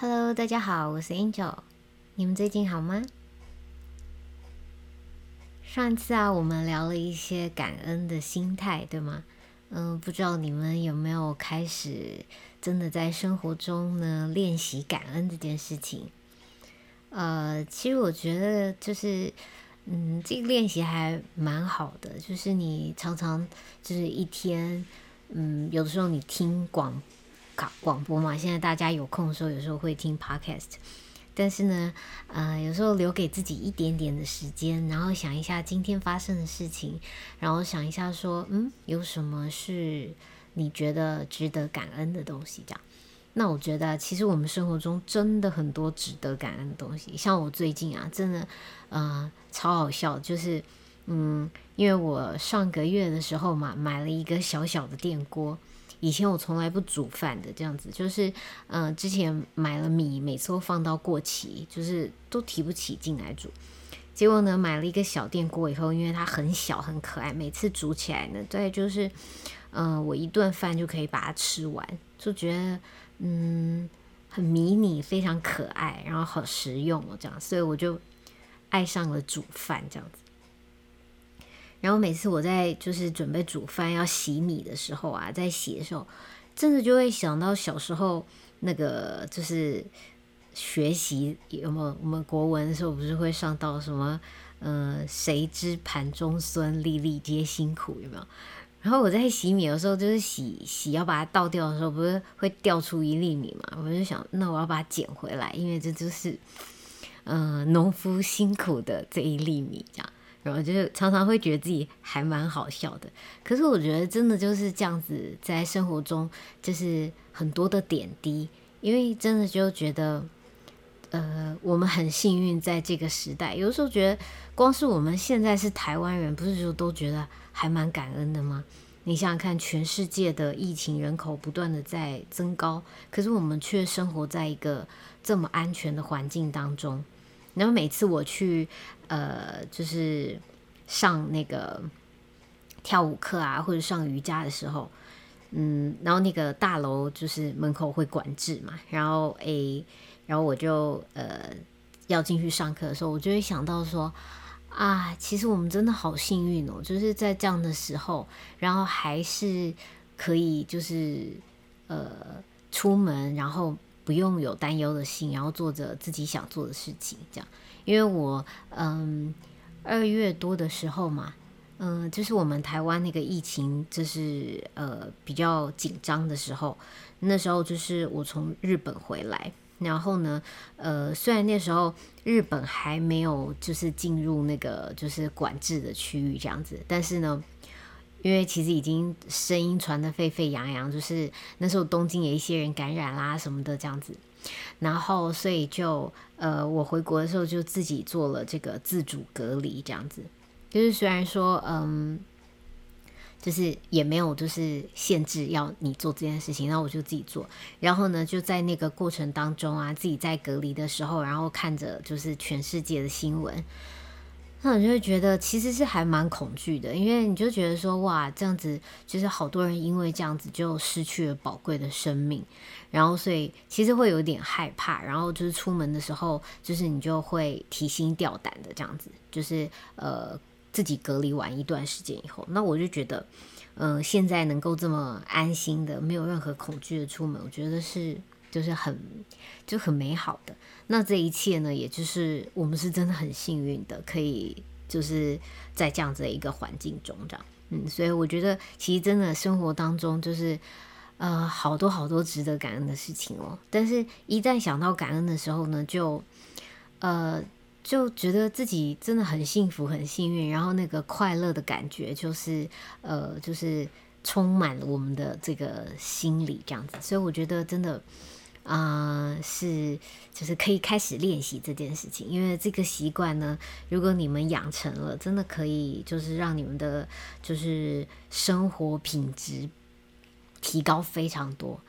Hello，大家好，我是 Angel，你们最近好吗？上次啊，我们聊了一些感恩的心态，对吗？嗯，不知道你们有没有开始真的在生活中呢练习感恩这件事情？呃，其实我觉得就是，嗯，这个练习还蛮好的，就是你常常就是一天，嗯，有的时候你听广。广播嘛，现在大家有空的时候，有时候会听 podcast，但是呢，呃，有时候留给自己一点点的时间，然后想一下今天发生的事情，然后想一下说，嗯，有什么是你觉得值得感恩的东西？这样，那我觉得其实我们生活中真的很多值得感恩的东西，像我最近啊，真的，呃，超好笑，就是，嗯，因为我上个月的时候嘛，买了一个小小的电锅。以前我从来不煮饭的，这样子就是，嗯，之前买了米，每次都放到过期，就是都提不起劲来煮。结果呢，买了一个小电锅以后，因为它很小很可爱，每次煮起来呢，对，就是，嗯，我一顿饭就可以把它吃完，就觉得，嗯，很迷你，非常可爱，然后好实用哦，这样，所以我就爱上了煮饭这样子。然后每次我在就是准备煮饭要洗米的时候啊，在洗的时候，真的就会想到小时候那个就是学习有没有我们国文的时候不是会上到什么呃谁知盘中孙，粒粒皆辛苦有没有？然后我在洗米的时候，就是洗洗要把它倒掉的时候，不是会掉出一粒米嘛？我就想，那我要把它捡回来，因为这就是嗯农夫辛苦的这一粒米这样。然后就是常常会觉得自己还蛮好笑的，可是我觉得真的就是这样子，在生活中就是很多的点滴，因为真的就觉得，呃，我们很幸运在这个时代。有时候觉得，光是我们现在是台湾人，不是就都觉得还蛮感恩的吗？你想想看，全世界的疫情人口不断的在增高，可是我们却生活在一个这么安全的环境当中。然后每次我去，呃，就是上那个跳舞课啊，或者上瑜伽的时候，嗯，然后那个大楼就是门口会管制嘛，然后诶，然后我就呃要进去上课的时候，我就会想到说，啊，其实我们真的好幸运哦，就是在这样的时候，然后还是可以就是呃出门，然后。不用有担忧的心，然后做着自己想做的事情，这样。因为我嗯二月多的时候嘛，嗯，就是我们台湾那个疫情就是呃比较紧张的时候，那时候就是我从日本回来，然后呢，呃，虽然那时候日本还没有就是进入那个就是管制的区域这样子，但是呢。因为其实已经声音传得沸沸扬扬，就是那时候东京有一些人感染啦什么的这样子，然后所以就呃我回国的时候就自己做了这个自主隔离这样子，就是虽然说嗯，就是也没有就是限制要你做这件事情，那我就自己做，然后呢就在那个过程当中啊，自己在隔离的时候，然后看着就是全世界的新闻。那我就会觉得其实是还蛮恐惧的，因为你就觉得说哇，这样子就是好多人因为这样子就失去了宝贵的生命，然后所以其实会有点害怕，然后就是出门的时候，就是你就会提心吊胆的这样子，就是呃自己隔离完一段时间以后，那我就觉得，嗯，现在能够这么安心的，没有任何恐惧的出门，我觉得是。就是很就很美好的，那这一切呢，也就是我们是真的很幸运的，可以就是在这样子的一个环境中这样，嗯，所以我觉得其实真的生活当中就是呃好多好多值得感恩的事情哦，但是一旦想到感恩的时候呢，就呃就觉得自己真的很幸福很幸运，然后那个快乐的感觉就是呃就是充满了我们的这个心里这样子，所以我觉得真的。啊，是，就是可以开始练习这件事情，因为这个习惯呢，如果你们养成了，真的可以就是让你们的就是生活品质提高非常多。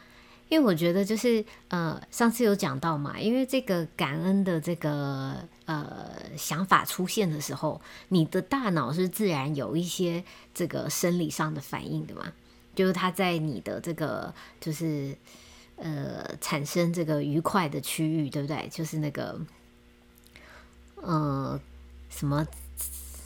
因为我觉得就是呃，上次有讲到嘛，因为这个感恩的这个呃想法出现的时候，你的大脑是自然有一些这个生理上的反应的嘛，就是它在你的这个就是。呃产生这个愉快的区域，对不对？就是那个呃什么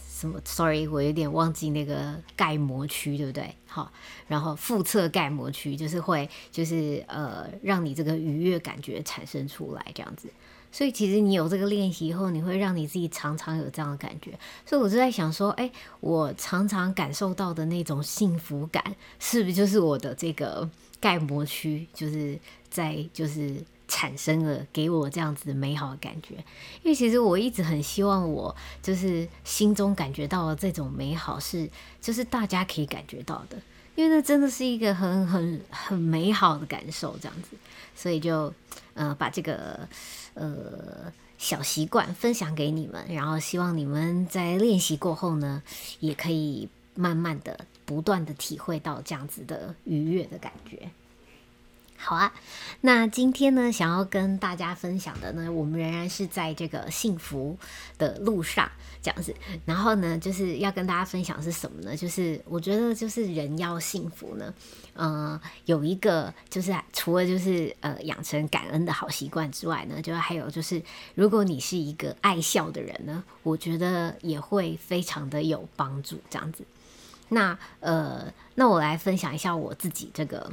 什么，sorry，我有点忘记那个盖膜区，对不对？好，然后腹侧盖膜区就是会就是呃让你这个愉悦感觉产生出来，这样子。所以其实你有这个练习以后，你会让你自己常常有这样的感觉。所以我就在想说，哎，我常常感受到的那种幸福感，是不是就是我的这个盖膜区，就是在就是产生了给我这样子美好的感觉？因为其实我一直很希望我就是心中感觉到的这种美好，是就是大家可以感觉到的，因为那真的是一个很很很美好的感受，这样子。所以就呃把这个。呃，小习惯分享给你们，然后希望你们在练习过后呢，也可以慢慢的、不断的体会到这样子的愉悦的感觉。好啊，那今天呢，想要跟大家分享的呢，我们仍然是在这个幸福的路上这样子。然后呢，就是要跟大家分享是什么呢？就是我觉得，就是人要幸福呢，嗯，有一个就是除了就是呃养成感恩的好习惯之外呢，就还有就是，如果你是一个爱笑的人呢，我觉得也会非常的有帮助这样子。那呃，那我来分享一下我自己这个。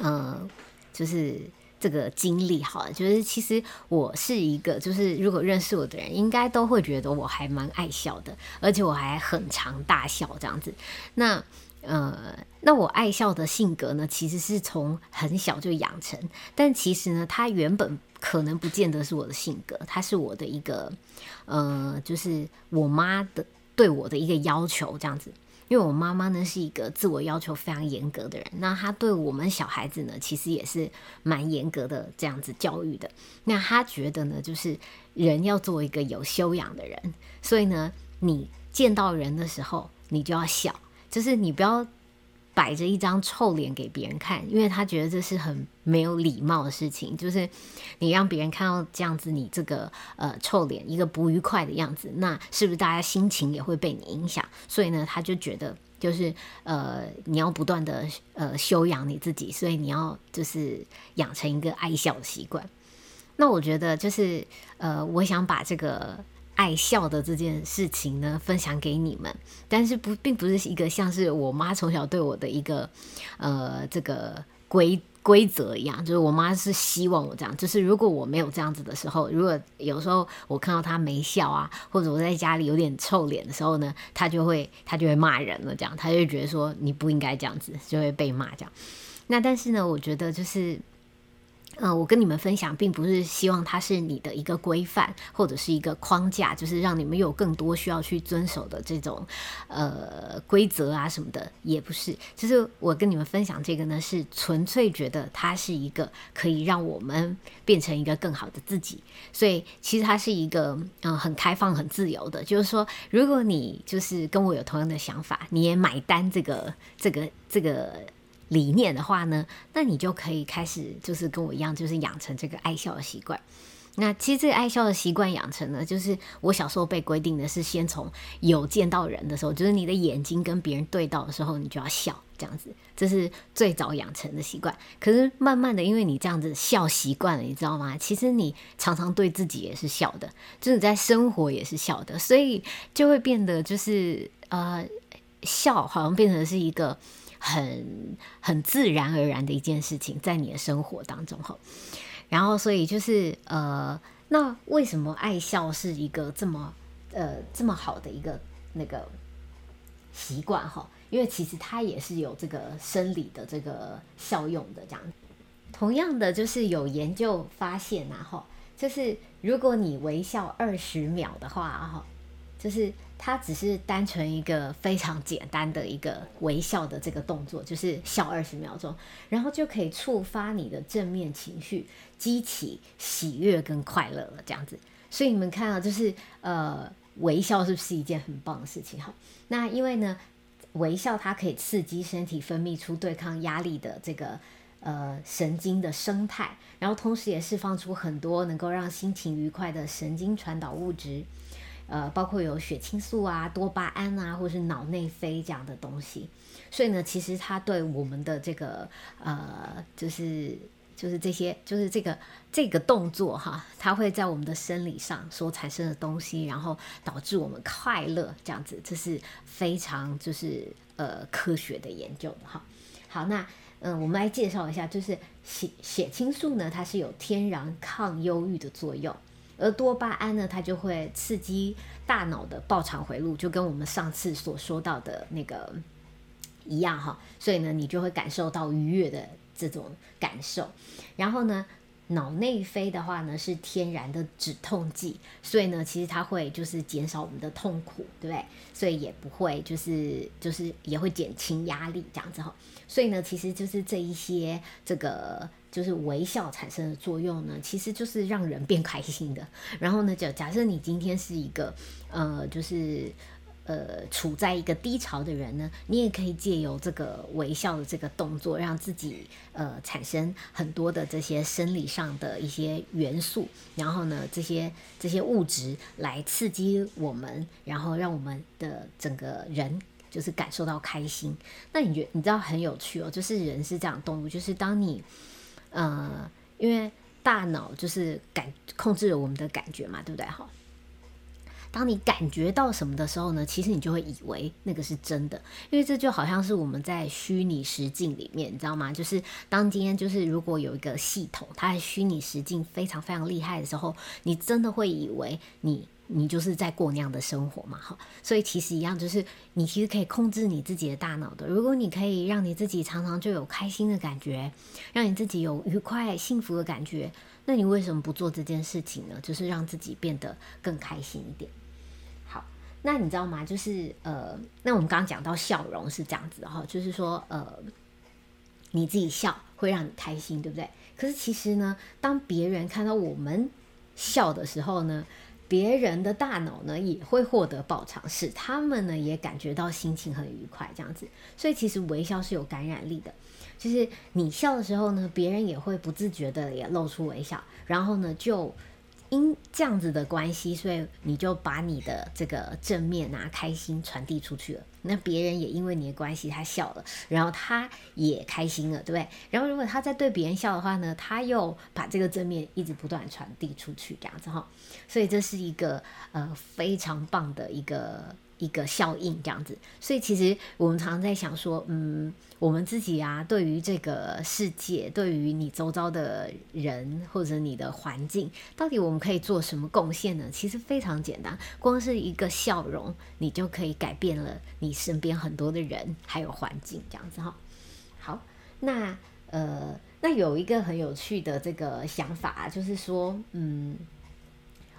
嗯，就是这个经历好了，就是其实我是一个，就是如果认识我的人，应该都会觉得我还蛮爱笑的，而且我还很常大笑这样子。那呃，那我爱笑的性格呢，其实是从很小就养成，但其实呢，它原本可能不见得是我的性格，它是我的一个呃，就是我妈的对我的一个要求这样子。因为我妈妈呢是一个自我要求非常严格的人，那她对我们小孩子呢其实也是蛮严格的这样子教育的。那她觉得呢，就是人要做一个有修养的人，所以呢，你见到人的时候你就要笑，就是你不要。摆着一张臭脸给别人看，因为他觉得这是很没有礼貌的事情。就是你让别人看到这样子，你这个呃臭脸，一个不愉快的样子，那是不是大家心情也会被你影响？所以呢，他就觉得就是呃你要不断的呃修养你自己，所以你要就是养成一个爱笑的习惯。那我觉得就是呃，我想把这个。爱笑的这件事情呢，分享给你们，但是不并不是一个像是我妈从小对我的一个呃这个规规则一样，就是我妈是希望我这样，就是如果我没有这样子的时候，如果有时候我看到她没笑啊，或者我在家里有点臭脸的时候呢，她就会她就会骂人了，这样，她就觉得说你不应该这样子，就会被骂这样。那但是呢，我觉得就是。嗯，我跟你们分享，并不是希望它是你的一个规范或者是一个框架，就是让你们有更多需要去遵守的这种呃规则啊什么的，也不是。就是我跟你们分享这个呢，是纯粹觉得它是一个可以让我们变成一个更好的自己。所以其实它是一个嗯很开放、很自由的。就是说，如果你就是跟我有同样的想法，你也买单这个这个这个。理念的话呢，那你就可以开始，就是跟我一样，就是养成这个爱笑的习惯。那其实这个爱笑的习惯养成呢，就是我小时候被规定的是，先从有见到人的时候，就是你的眼睛跟别人对到的时候，你就要笑，这样子，这是最早养成的习惯。可是慢慢的，因为你这样子笑习惯了，你知道吗？其实你常常对自己也是笑的，就是在生活也是笑的，所以就会变得就是呃，笑好像变成是一个。很很自然而然的一件事情，在你的生活当中哈，然后所以就是呃，那为什么爱笑是一个这么呃这么好的一个那个习惯哈？因为其实它也是有这个生理的这个效用的，这样。同样的，就是有研究发现呐哈，就是如果你微笑二十秒的话哈。就是它只是单纯一个非常简单的一个微笑的这个动作，就是笑二十秒钟，然后就可以触发你的正面情绪，激起喜悦跟快乐了，这样子。所以你们看啊，就是呃，微笑是不是一件很棒的事情？哈，那因为呢，微笑它可以刺激身体分泌出对抗压力的这个呃神经的生态，然后同时也释放出很多能够让心情愉快的神经传导物质。呃，包括有血清素啊、多巴胺啊，或是脑内啡这样的东西。所以呢，其实它对我们的这个呃，就是就是这些，就是这个这个动作哈，它会在我们的生理上所产生的东西，然后导致我们快乐这样子，这是非常就是呃科学的研究哈。好，那嗯，我们来介绍一下，就是血血清素呢，它是有天然抗忧郁的作用。而多巴胺呢，它就会刺激大脑的报偿回路，就跟我们上次所说到的那个一样哈。所以呢，你就会感受到愉悦的这种感受。然后呢，脑内啡的话呢，是天然的止痛剂，所以呢，其实它会就是减少我们的痛苦，对不对？所以也不会就是就是也会减轻压力这样子哈。所以呢，其实就是这一些这个。就是微笑产生的作用呢，其实就是让人变开心的。然后呢，就假设你今天是一个呃，就是呃处在一个低潮的人呢，你也可以借由这个微笑的这个动作，让自己呃产生很多的这些生理上的一些元素，然后呢，这些这些物质来刺激我们，然后让我们的整个人就是感受到开心。那你觉你知道很有趣哦，就是人是这样动物，就是当你。呃，因为大脑就是感控制了我们的感觉嘛，对不对？哈，当你感觉到什么的时候呢，其实你就会以为那个是真的，因为这就好像是我们在虚拟实境里面，你知道吗？就是当今天就是如果有一个系统，它的虚拟实境非常非常厉害的时候，你真的会以为你。你就是在过那样的生活嘛，哈，所以其实一样，就是你其实可以控制你自己的大脑的。如果你可以让你自己常常就有开心的感觉，让你自己有愉快、幸福的感觉，那你为什么不做这件事情呢？就是让自己变得更开心一点。好，那你知道吗？就是呃，那我们刚刚讲到笑容是这样子哈，就是说呃，你自己笑会让你开心，对不对？可是其实呢，当别人看到我们笑的时候呢？别人的大脑呢也会获得饱尝，使他们呢也感觉到心情很愉快，这样子。所以其实微笑是有感染力的，就是你笑的时候呢，别人也会不自觉的也露出微笑，然后呢就。因这样子的关系，所以你就把你的这个正面啊、开心传递出去了。那别人也因为你的关系，他笑了，然后他也开心了，对不对？然后如果他在对别人笑的话呢，他又把这个正面一直不断传递出去，这样子哈。所以这是一个呃非常棒的一个。一个效应这样子，所以其实我们常常在想说，嗯，我们自己啊，对于这个世界，对于你周遭的人或者你的环境，到底我们可以做什么贡献呢？其实非常简单，光是一个笑容，你就可以改变了你身边很多的人还有环境这样子哈。好，那呃，那有一个很有趣的这个想法，就是说，嗯，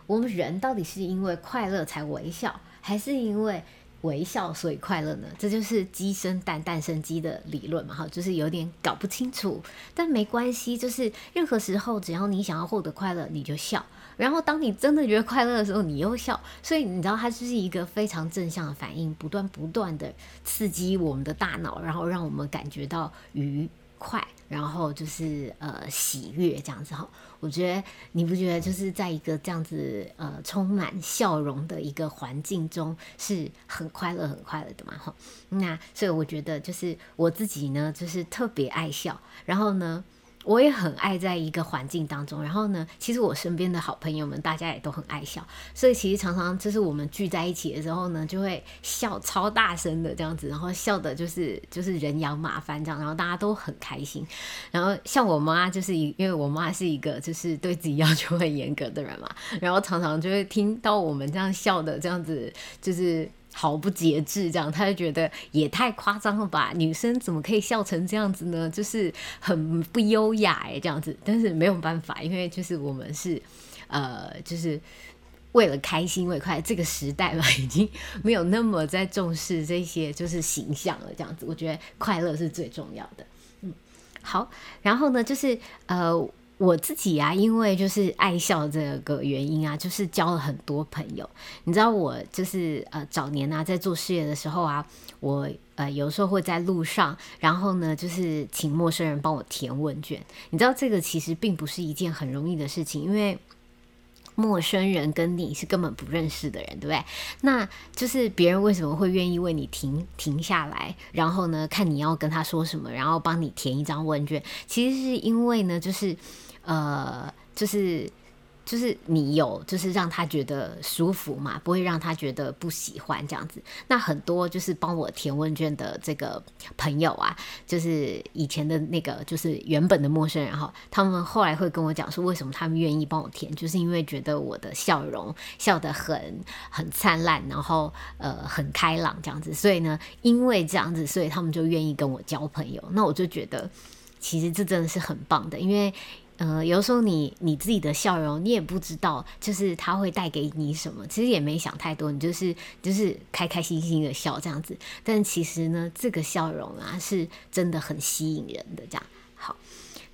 我们人到底是因为快乐才微笑？还是因为微笑所以快乐呢？这就是鸡生蛋，蛋生鸡的理论嘛，哈，就是有点搞不清楚。但没关系，就是任何时候只要你想要获得快乐，你就笑。然后当你真的觉得快乐的时候，你又笑。所以你知道，它就是一个非常正向的反应，不断不断的刺激我们的大脑，然后让我们感觉到愉快。然后就是呃喜悦这样子哈，我觉得你不觉得就是在一个这样子呃充满笑容的一个环境中是很快乐很快乐的嘛哈？那所以我觉得就是我自己呢就是特别爱笑，然后呢。我也很爱在一个环境当中，然后呢，其实我身边的好朋友们，大家也都很爱笑，所以其实常常就是我们聚在一起的时候呢，就会笑超大声的这样子，然后笑的就是 就是人仰马翻这样，然后大家都很开心。然后像我妈就是因为我妈是一个就是对自己要求很严格的人嘛，然后常常就会听到我们这样笑的这样子，就是。毫不节制，这样他就觉得也太夸张了吧？女生怎么可以笑成这样子呢？就是很不优雅哎，这样子。但是没有办法，因为就是我们是呃，就是为了开心为快，这个时代嘛，已经没有那么在重视这些就是形象了，这样子。我觉得快乐是最重要的。嗯，好，然后呢，就是呃。我自己啊，因为就是爱笑这个原因啊，就是交了很多朋友。你知道我就是呃早年啊，在做事业的时候啊，我呃有时候会在路上，然后呢就是请陌生人帮我填问卷。你知道这个其实并不是一件很容易的事情，因为。陌生人跟你是根本不认识的人，对不对？那就是别人为什么会愿意为你停停下来，然后呢，看你要跟他说什么，然后帮你填一张问卷？其实是因为呢，就是呃，就是。就是你有，就是让他觉得舒服嘛，不会让他觉得不喜欢这样子。那很多就是帮我填问卷的这个朋友啊，就是以前的那个，就是原本的陌生人哈，他们后来会跟我讲说，为什么他们愿意帮我填，就是因为觉得我的笑容笑得很很灿烂，然后呃很开朗这样子。所以呢，因为这样子，所以他们就愿意跟我交朋友。那我就觉得，其实这真的是很棒的，因为。呃，有时候你你自己的笑容，你也不知道，就是他会带给你什么。其实也没想太多，你就是就是开开心心的笑这样子。但其实呢，这个笑容啊，是真的很吸引人的。这样好，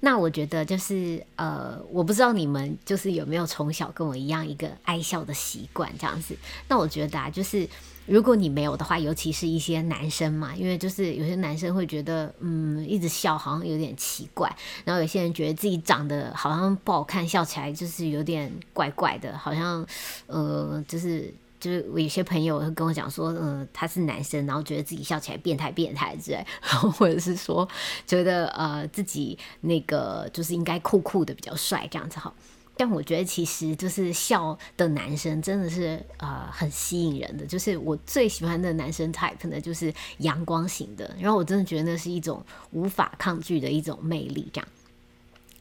那我觉得就是呃，我不知道你们就是有没有从小跟我一样一个爱笑的习惯这样子。那我觉得啊，就是。如果你没有的话，尤其是一些男生嘛，因为就是有些男生会觉得，嗯，一直笑好像有点奇怪，然后有些人觉得自己长得好像不好看，笑起来就是有点怪怪的，好像，呃，就是就是我有些朋友会跟我讲说，呃，他是男生，然后觉得自己笑起来变态变态之类，或者是说觉得呃自己那个就是应该酷酷的比较帅这样子哈。但我觉得其实就是笑的男生真的是呃很吸引人的，就是我最喜欢的男生 type 呢，就是阳光型的，然后我真的觉得那是一种无法抗拒的一种魅力，这样。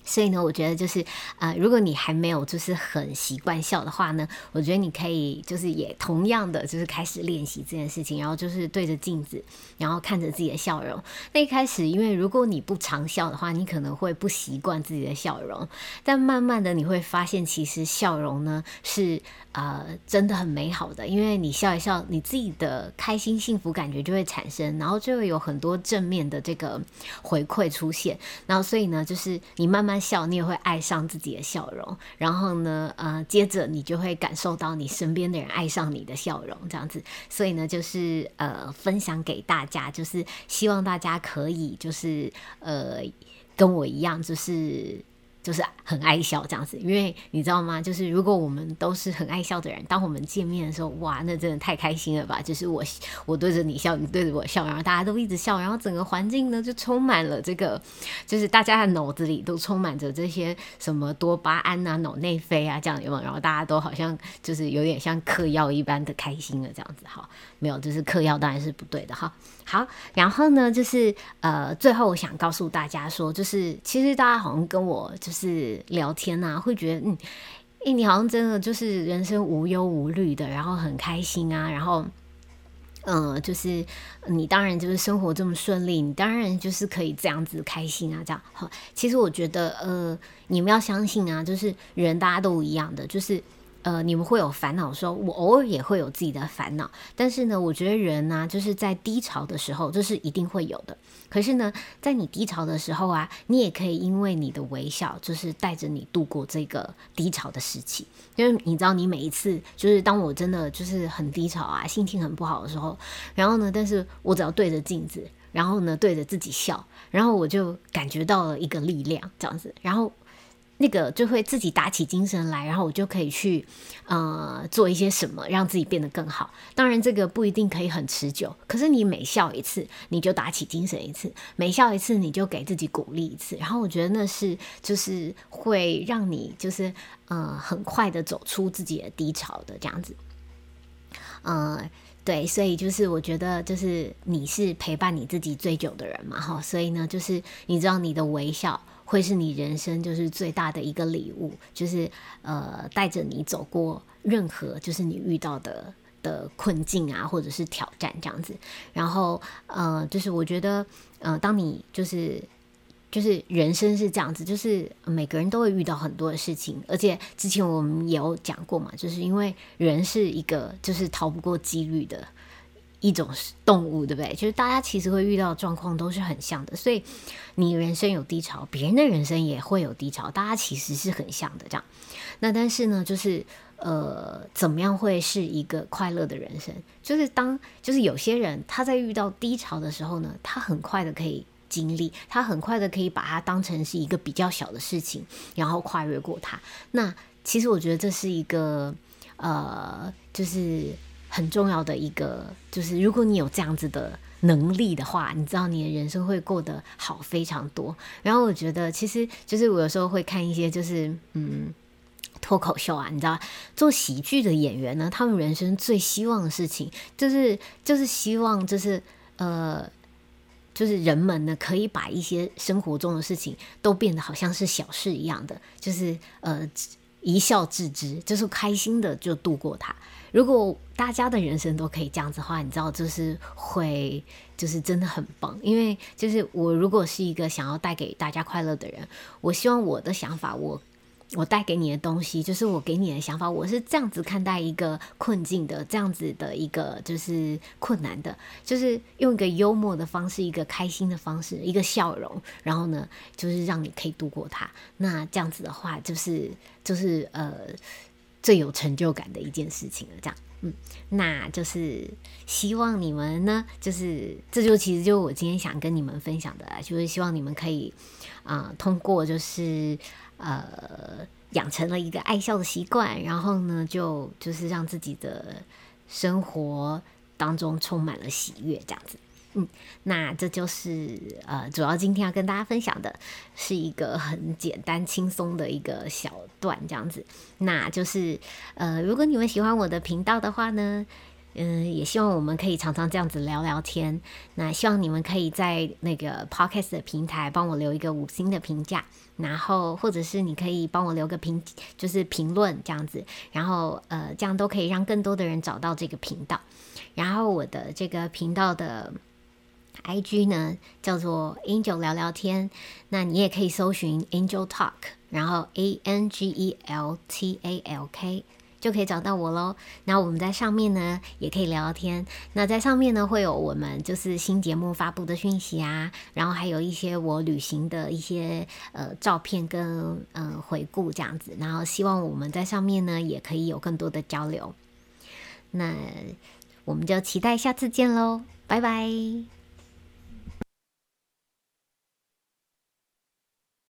所以呢，我觉得就是，呃，如果你还没有就是很习惯笑的话呢，我觉得你可以就是也同样的就是开始练习这件事情，然后就是对着镜子，然后看着自己的笑容。那一开始，因为如果你不常笑的话，你可能会不习惯自己的笑容，但慢慢的你会发现，其实笑容呢是。呃，真的很美好的，因为你笑一笑，你自己的开心幸福感觉就会产生，然后就会有很多正面的这个回馈出现，然后所以呢，就是你慢慢笑，你也会爱上自己的笑容，然后呢，呃，接着你就会感受到你身边的人爱上你的笑容，这样子，所以呢，就是呃，分享给大家，就是希望大家可以就是呃，跟我一样，就是。就是很爱笑这样子，因为你知道吗？就是如果我们都是很爱笑的人，当我们见面的时候，哇，那真的太开心了吧！就是我我对着你笑，你对着我笑，然后大家都一直笑，然后整个环境呢就充满了这个，就是大家的脑子里都充满着这些什么多巴胺啊、脑内啡啊这样有没有？然后大家都好像就是有点像嗑药一般的开心了这样子哈。没有，就是嗑药当然是不对的哈。好，然后呢，就是呃，最后我想告诉大家说，就是其实大家好像跟我就是是聊天呐，会觉得嗯，哎，你好像真的就是人生无忧无虑的，然后很开心啊，然后呃，就是你当然就是生活这么顺利，你当然就是可以这样子开心啊，这样好。其实我觉得呃，你们要相信啊，就是人大家都一样的，就是。呃，你们会有烦恼，说我偶尔也会有自己的烦恼，但是呢，我觉得人呢，就是在低潮的时候，这是一定会有的。可是呢，在你低潮的时候啊，你也可以因为你的微笑，就是带着你度过这个低潮的时期。因为你知道，你每一次就是当我真的就是很低潮啊，心情很不好的时候，然后呢，但是我只要对着镜子，然后呢，对着自己笑，然后我就感觉到了一个力量，这样子，然后。那个就会自己打起精神来，然后我就可以去，呃，做一些什么让自己变得更好。当然，这个不一定可以很持久，可是你每笑一次，你就打起精神一次；每笑一次，你就给自己鼓励一次。然后我觉得那是就是会让你就是呃很快的走出自己的低潮的这样子。呃，对，所以就是我觉得就是你是陪伴你自己最久的人嘛，哈，所以呢，就是你知道你的微笑。会是你人生就是最大的一个礼物，就是呃带着你走过任何就是你遇到的的困境啊，或者是挑战这样子。然后呃，就是我觉得呃，当你就是就是人生是这样子，就是每个人都会遇到很多的事情，而且之前我们也有讲过嘛，就是因为人是一个就是逃不过几率的。一种动物，对不对？就是大家其实会遇到的状况都是很像的，所以你人生有低潮，别人的人生也会有低潮，大家其实是很像的。这样，那但是呢，就是呃，怎么样会是一个快乐的人生？就是当就是有些人他在遇到低潮的时候呢，他很快的可以经历，他很快的可以把它当成是一个比较小的事情，然后跨越过它。那其实我觉得这是一个呃，就是很重要的一个，就是如果你有这样子的能力的话，你知道你的人生会过得好非常多。然后我觉得，其实就是我有时候会看一些，就是嗯。脱口秀啊，你知道，做喜剧的演员呢，他们人生最希望的事情，就是就是希望，就是呃，就是人们呢可以把一些生活中的事情都变得好像是小事一样的，就是呃一笑置之，就是开心的就度过它。如果大家的人生都可以这样子的话，你知道，就是会就是真的很棒。因为就是我如果是一个想要带给大家快乐的人，我希望我的想法我。我带给你的东西，就是我给你的想法。我是这样子看待一个困境的，这样子的一个就是困难的，就是用一个幽默的方式，一个开心的方式，一个笑容，然后呢，就是让你可以度过它。那这样子的话，就是就是呃最有成就感的一件事情了。这样，嗯，那就是希望你们呢，就是这就其实就我今天想跟你们分享的，就是希望你们可以啊通过就是。呃，养成了一个爱笑的习惯，然后呢，就就是让自己的生活当中充满了喜悦，这样子。嗯，那这就是呃，主要今天要跟大家分享的是一个很简单轻松的一个小段，这样子。那就是呃，如果你们喜欢我的频道的话呢。嗯，也希望我们可以常常这样子聊聊天。那希望你们可以在那个 podcast 的平台帮我留一个五星的评价，然后或者是你可以帮我留个评，就是评论这样子。然后呃，这样都可以让更多的人找到这个频道。然后我的这个频道的 IG 呢叫做 Angel 聊聊天，那你也可以搜寻 Angel Talk，然后 A N G E L T A L K。就可以找到我喽。那我们在上面呢，也可以聊聊天。那在上面呢，会有我们就是新节目发布的讯息啊，然后还有一些我旅行的一些呃照片跟嗯回顾这样子。然后希望我们在上面呢，也可以有更多的交流。那我们就期待下次见喽，拜拜。